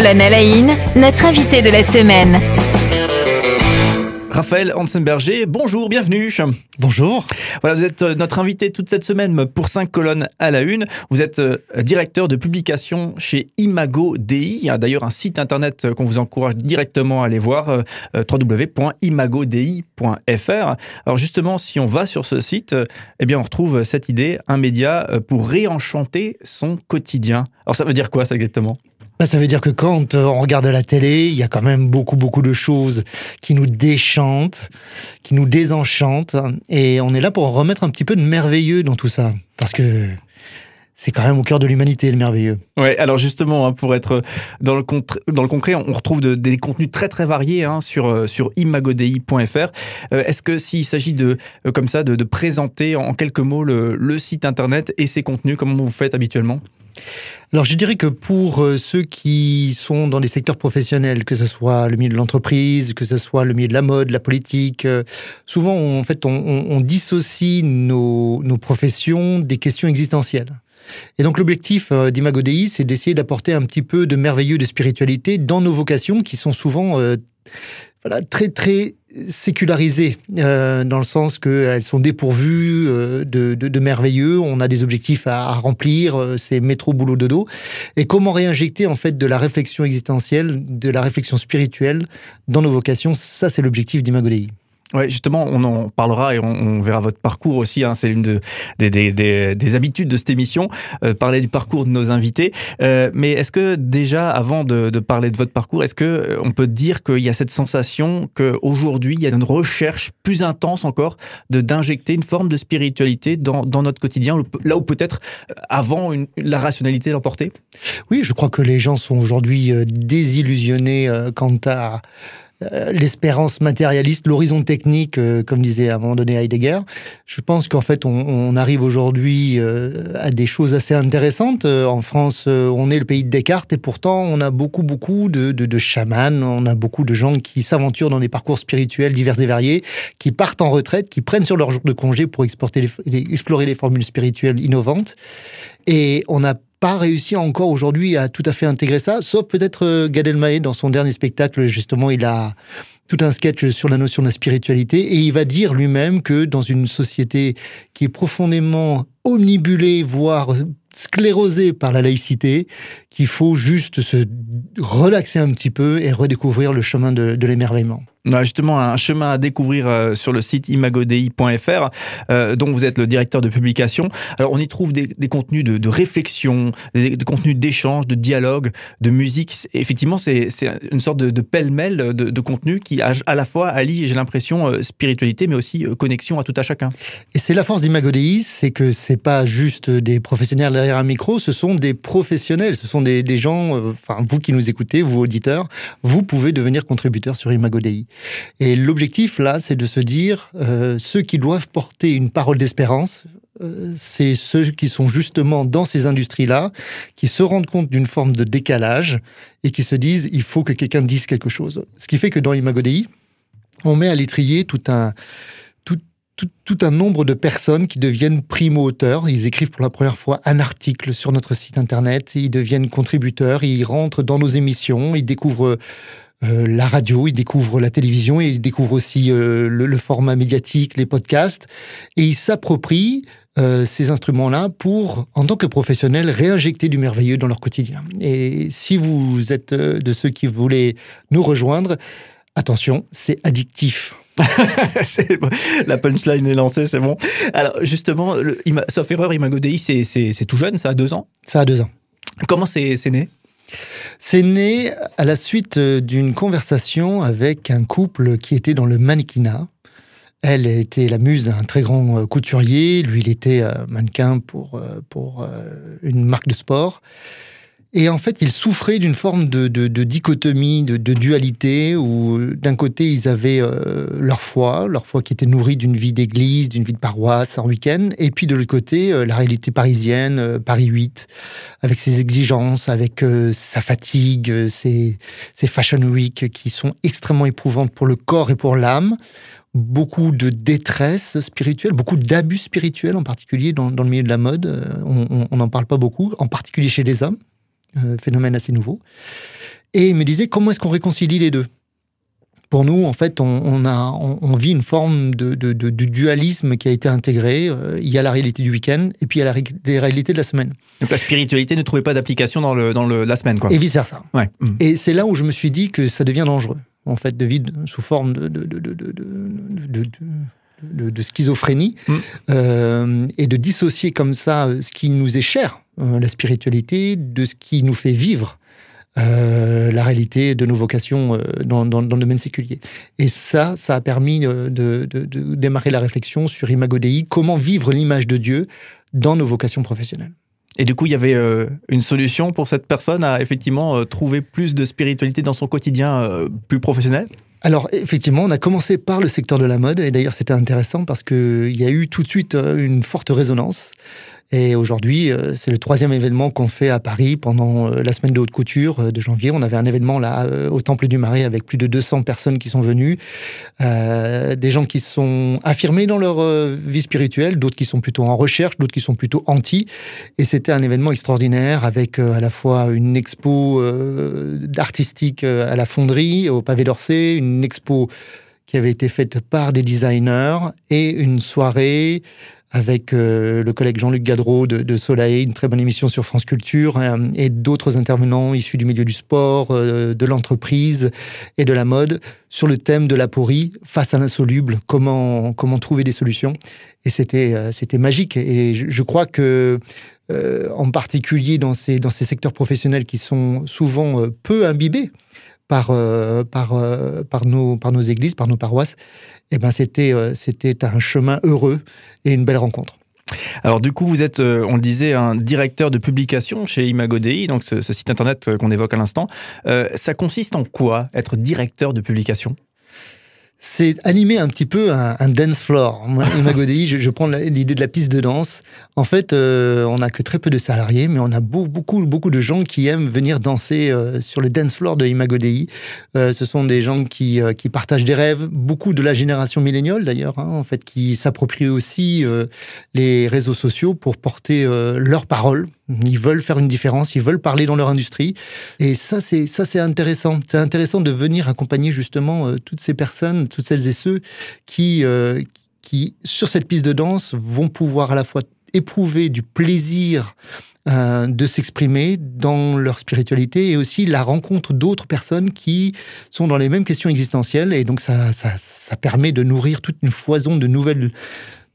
la une, notre invité de la semaine. Raphaël Hansenberger, bonjour, bienvenue. Bonjour. Voilà, vous êtes euh, notre invité toute cette semaine pour 5 colonnes à la une. Vous êtes euh, directeur de publication chez Imago DI. Il y a d'ailleurs un site internet qu'on vous encourage directement à aller voir, euh, www.imagodi.fr. Alors justement, si on va sur ce site, eh bien on retrouve cette idée, un média pour réenchanter son quotidien. Alors ça veut dire quoi ça exactement? Bah, ça veut dire que quand euh, on regarde la télé, il y a quand même beaucoup, beaucoup de choses qui nous déchantent, qui nous désenchantent. Et on est là pour remettre un petit peu de merveilleux dans tout ça. Parce que c'est quand même au cœur de l'humanité, le merveilleux. Ouais, alors justement, hein, pour être dans le, dans le concret, on retrouve des contenus très très variés hein, sur, euh, sur imagodei.fr. Euh, est-ce que s'il s'agit de, comme ça, de, présenter en quelques mots le, le site internet et ses contenus, comment vous faites habituellement? Alors je dirais que pour euh, ceux qui sont dans des secteurs professionnels, que ce soit le milieu de l'entreprise, que ce soit le milieu de la mode, la politique, euh, souvent en fait on, dissocie nos, professions des questions existentielles. Et donc l'objectif euh, d'Imagodei, c'est d'essayer d'apporter un petit peu de merveilleux de spiritualité dans nos vocations qui sont souvent voilà, très très sécularisées, euh, dans le sens qu'elles sont dépourvues euh, de, de, merveilleux, on a des objectifs à, remplir, euh, c'est métro, boulot, dodo. Et comment réinjecter en fait de la réflexion existentielle, de la réflexion spirituelle dans nos vocations, ça c'est l'objectif d'Imagodei. Ouais, justement, on en parlera et on, verra votre parcours aussi. Hein, c'est une de, des, des, des, habitudes de cette émission, euh, parler du parcours de nos invités. Euh, mais est-ce que déjà, avant de, parler de votre parcours, est-ce que euh, on peut dire qu'il y a cette sensation qu'aujourd'hui, il y a une recherche plus intense encore de d'injecter une forme de spiritualité dans, notre quotidien, là où peut-être avant la rationalité l'emportait? Oui, je crois que les gens sont aujourd'hui désillusionnés quant à euh, l'espérance matérialiste, l'horizon technique, euh, comme disait à un moment donné Heidegger. Je pense qu'en fait, on, arrive aujourd'hui euh, à des choses assez intéressantes. En France, on est le pays de Descartes et pourtant, on a beaucoup, beaucoup de, de, chamans, on a beaucoup de gens qui s'aventurent dans des parcours spirituels divers et variés, qui partent en retraite, qui prennent sur leur jour de congé pour explorer les formules spirituelles innovantes. Et on n'a pas réussi encore aujourd'hui à tout à fait intégrer ça, sauf peut-être euh, Gad Elmaleh dans son dernier spectacle, justement, il a tout un sketch sur la notion de la spiritualité et il va dire lui-même que dans une société qui est profondément omnibulée, voire sclérosée par la laïcité, qu'il faut juste se relaxer un petit peu et redécouvrir le chemin de, de l'émerveillement justement un chemin à découvrir euh, sur le site imagodei.fr, euh, dont vous êtes le directeur de publication. Alors, on y trouve des, contenus de, réflexion, des, contenus d'échange, de dialogue, de musique. Effectivement, c'est une sorte de, pêle-mêle de, de, contenu qui a à la fois allie, j'ai l'impression, euh, spiritualité, mais aussi connexion à tout à chacun. Et c'est la force d'Imagodei, c'est que c'est pas juste des professionnels derrière un micro, ce sont des professionnels, ce sont des, gens, enfin, vous qui nous écoutez, vous auditeurs, vous pouvez devenir contributeur sur Imagodei. Et l'objectif, là, c'est de se dire, euh, ceux qui doivent porter une parole d'espérance, euh, c'est ceux qui sont justement dans ces industries-là, qui se rendent compte d'une forme de décalage et qui se disent, il faut que quelqu'un dise quelque chose. Ce qui fait que dans Imagodei, on met à l'étrier tout un, tout, un nombre de personnes qui deviennent primo-auteurs. Ils écrivent pour la première fois un article sur notre site internet, ils deviennent contributeurs, ils rentrent dans nos émissions, ils découvrent euh, la radio, il découvre la télévision, il découvre aussi euh, le, format médiatique, les podcasts, et il s'approprie euh, ces instruments-là pour, en tant que professionnels, réinjecter du merveilleux dans leur quotidien. Et si vous êtes de ceux qui voulaient nous rejoindre, attention, c'est addictif. la punchline est lancée, c'est bon. Alors justement, le, sauf erreur, Imagodei, c'est tout jeune, ça a deux ans? Ça a deux ans. Comment c'est né? C'est né à la suite euh, d'une conversation avec un couple qui était dans le mannequinat. Elle était la muse d'un très grand euh, couturier, lui il était euh, mannequin pour, pour une marque de sport. Et en fait, ils souffraient d'une forme de, dichotomie, de, dualité, où d'un côté, ils avaient euh, leur foi, leur foi qui était nourrie d'une vie d'église, d'une vie de paroisse en week-end, et puis de l'autre côté, euh, la réalité parisienne, euh, Paris 8, avec ses exigences, avec sa fatigue, ses, fashion week qui sont extrêmement éprouvantes pour le corps et pour l'âme beaucoup de détresse spirituelle, beaucoup d'abus spirituels en particulier dans, le milieu de la mode. On n'en parle pas beaucoup, en particulier chez les hommes phénomène assez nouveau. Et il me disait comment est-ce qu'on réconcilie les deux pour nous, en fait, on, a, on, vit une forme de, dualisme qui a été intégré. Il y a la réalité du week-end et puis il y a la, réalité de la semaine. Donc la spiritualité ne trouvait pas d'application dans, le, dans le, la semaine, quoi. Et vice-versa. Ouais. Mm. Et c'est là où je me suis dit que ça devient dangereux, en fait, de vivre sous forme de, de schizophrénie mm. euh, et de dissocier comme ça ce qui nous est cher, euh, la spiritualité, de ce qui nous fait vivre. Euh, la réalité de nos vocations euh, dans, le domaine séculier. Et ça, ça a permis euh, de, démarrer la réflexion sur Imago Dei, comment vivre l'image de Dieu dans nos vocations professionnelles. Et du coup, il y avait une solution pour cette personne à effectivement trouver plus de spiritualité dans son quotidien plus professionnel? Alors effectivement, on a commencé par le secteur de la mode, et d'ailleurs c'était intéressant parce qu'il y a eu tout de suite une forte résonance. Et aujourd'hui, euh, c'est le troisième événement qu'on fait à Paris pendant euh, la semaine de haute couture euh, de janvier. On avait un événement là au Temple du Marais avec plus de 200 personnes qui sont venues, des gens qui sont affirmés dans leur vie spirituelle, d'autres qui sont plutôt en recherche, d'autres qui sont plutôt anti. Et c'était un événement extraordinaire avec à la fois une expo artistique à la fonderie, au pavé d'Orsay, une expo qui avait été faite par des designers et une soirée avec euh, le collègue Jean-Luc Gadreau de, Soleil, une très bonne émission sur France Culture, euh, et d'autres intervenants issus du milieu du sport, euh, de l'entreprise et de la mode, sur le thème de la pourrie face à l'insoluble, comment, trouver des solutions. Et c'était magique. Et je, crois que, en particulier dans ces secteurs professionnels qui sont souvent peu imbibés, par, par, par, nos, par nos églises, par nos paroisses, eh ben c'était euh, c'était un chemin heureux et une belle rencontre. Alors du coup, vous êtes, euh, on le disait, un directeur de publication chez Imago Dei, donc ce, site internet euh, qu'on évoque à l'instant. ça consiste en quoi, être directeur de publication? C'est animer un petit peu un, dance floor. Moi, Imagodi, je, je prends l'idée de la piste de danse. En fait, euh, on n'a que très peu de salariés, mais on a beaucoup, beaucoup de gens qui aiment venir danser euh, sur le dance floor de Imagodi. Euh, ce sont des gens qui, qui partagent des rêves, beaucoup de la génération milléniale d'ailleurs, hein, en fait, qui s'approprient aussi les réseaux sociaux pour porter leurs paroles. Ils veulent faire une différence, ils veulent parler dans leur industrie. Et ça, c'est ça, c'est intéressant. C'est intéressant de venir accompagner justement toutes ces personnes toutes celles et ceux qui, euh, qui, sur cette piste de danse, vont pouvoir à la fois éprouver du plaisir euh, de s'exprimer dans leur spiritualité et aussi la rencontre d'autres personnes qui sont dans les mêmes questions existentielles. Et donc, ça, ça, permet de nourrir toute une foison de nouvelles,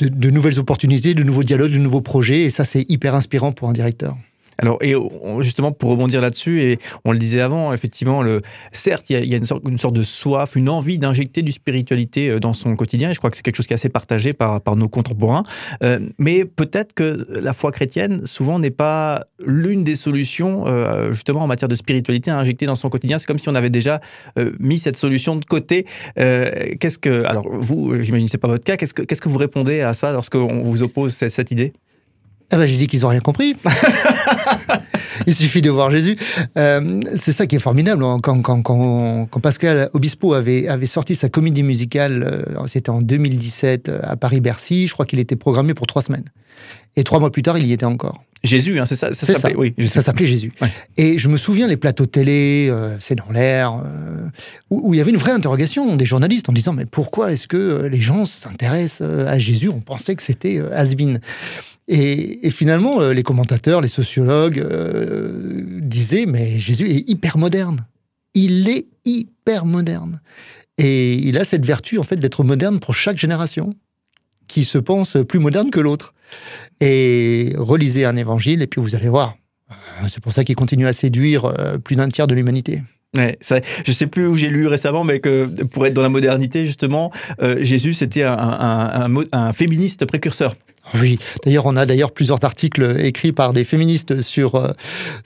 de nouvelles opportunités, de nouveaux dialogues, de nouveaux projets. Et ça, c'est hyper inspirant pour un directeur. Alors, et justement, pour rebondir là-dessus, et on le disait avant, effectivement, le, certes, il y a, une, sorte, une, sorte, de soif, une envie d'injecter du spiritualité euh, dans son quotidien, et je crois que c'est quelque chose qui est assez partagé par, par nos contemporains, euh, mais peut-être que la foi chrétienne, souvent, n'est pas l'une des solutions, euh, justement, en matière de spiritualité à injecter dans son quotidien. C'est comme si on avait déjà mis cette solution de côté. qu'est-ce que, alors, vous, j'imagine que ce n'est pas votre cas, qu'est-ce que, qu'est-ce que vous répondez à ça lorsqu'on vous oppose cette, cette idée? Ah ben, j'ai dit qu'ils n'ont rien compris. Il suffit de voir Jésus. Euh, c'est ça qui est formidable. Hein. Quand, quand, quand, quand, Pascal Obispo avait, avait sorti sa comédie musicale, euh, c'était en 2017 euh, à Paris-Bercy, je crois qu'il était programmé pour trois semaines. Et trois mois plus tard, il y était encore. Jésus, hein, c'est ça, ça s'appelait oui, Ça s'appelait Jésus. Et je me souviens les plateaux télé, c'est dans l'air, où, il y avait une vraie interrogation des journalistes en disant mais pourquoi est-ce que les gens s'intéressent à Jésus? On pensait que c'était Asbin. Et, finalement, euh, les commentateurs, les sociologues euh, disaient, mais Jésus est hyper moderne. Il est hyper moderne. Et il a cette vertu, en fait, d'être moderne pour chaque génération, qui se pense plus moderne que l'autre. Et relisez un évangile, et puis vous allez voir. Euh, c'est pour ça qu'il continue à séduire plus d'un tiers de l'humanité. Ouais, c'est Je sais plus où j'ai lu récemment, mais que pour être dans la modernité, justement, Jésus, c'était un, féministe précurseur. Oui, d'ailleurs, on a d'ailleurs plusieurs articles écrits par des féministes sur, euh,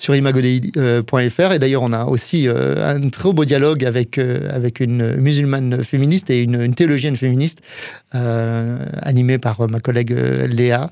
imagodei.fr. Et d'ailleurs, on a aussi euh, un très beau dialogue avec, euh, avec une musulmane féministe et une, une théologienne féministe, animée par ma collègue Léa.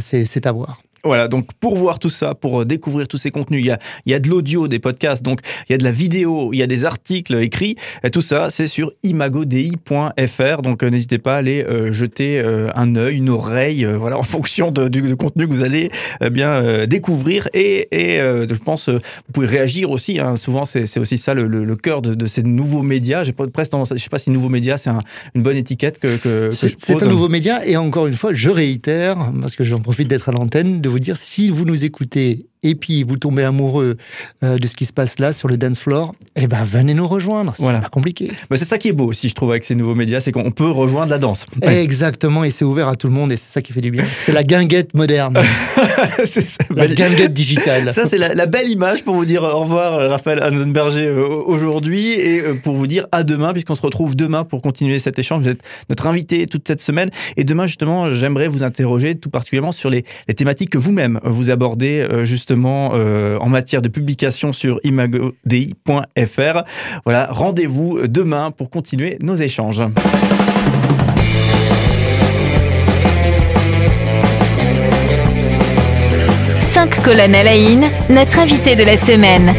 C'est à voir. Voilà, donc pour voir tout ça, pour euh, découvrir tous ces contenus, il y a, il y a de l'audio, des podcasts, donc il y a de la vidéo, il y a des articles écrits, et tout ça, c'est sur imagodi.fr. Donc euh, n'hésitez pas à aller euh, jeter euh, un œil, une oreille, euh, voilà, en fonction de- du, du contenu que vous allez bien découvrir. Et, et je pense, vous pouvez réagir aussi. hein. Souvent, c'est aussi ça le, le- le cœur de, de ces nouveaux médias. J'ai presque tendance, je sais pas si nouveaux médias, c'est un- une bonne étiquette que, que, que je C'est c'est pose. un nouveau média et encore une fois, je réitère, parce que j'en profite d'être à l'antenne, de vous dire si vous nous écoutez et puis vous tombez amoureux euh, de ce qui se passe là sur le dance floor, eh ben venez nous rejoindre. C'est Voilà. pas compliqué. Bah, c'est ça qui est beau aussi, je trouve, avec ces nouveaux médias, c'est qu'on peut rejoindre la danse. Exactement, et c'est ouvert à tout le monde et c'est ça qui fait du bien. C'est la guinguette moderne, C'est ça. la guinguette digitale. Ça, c'est la, la belle image pour vous dire au revoir, euh, Raphaël Hansenberger, euh, aujourd'hui, et pour vous dire à demain, puisqu'on se retrouve demain pour continuer cet échange. Vous êtes notre invité toute cette semaine. Et demain, justement, j'aimerais vous interroger tout particulièrement sur les, les thématiques que vous-même vous abordez, euh, euh, en matière de publication sur imagodi.fr. Voilà, rendez-vous demain pour continuer nos échanges. Cinq colonnes à la une, notre invité de la semaine.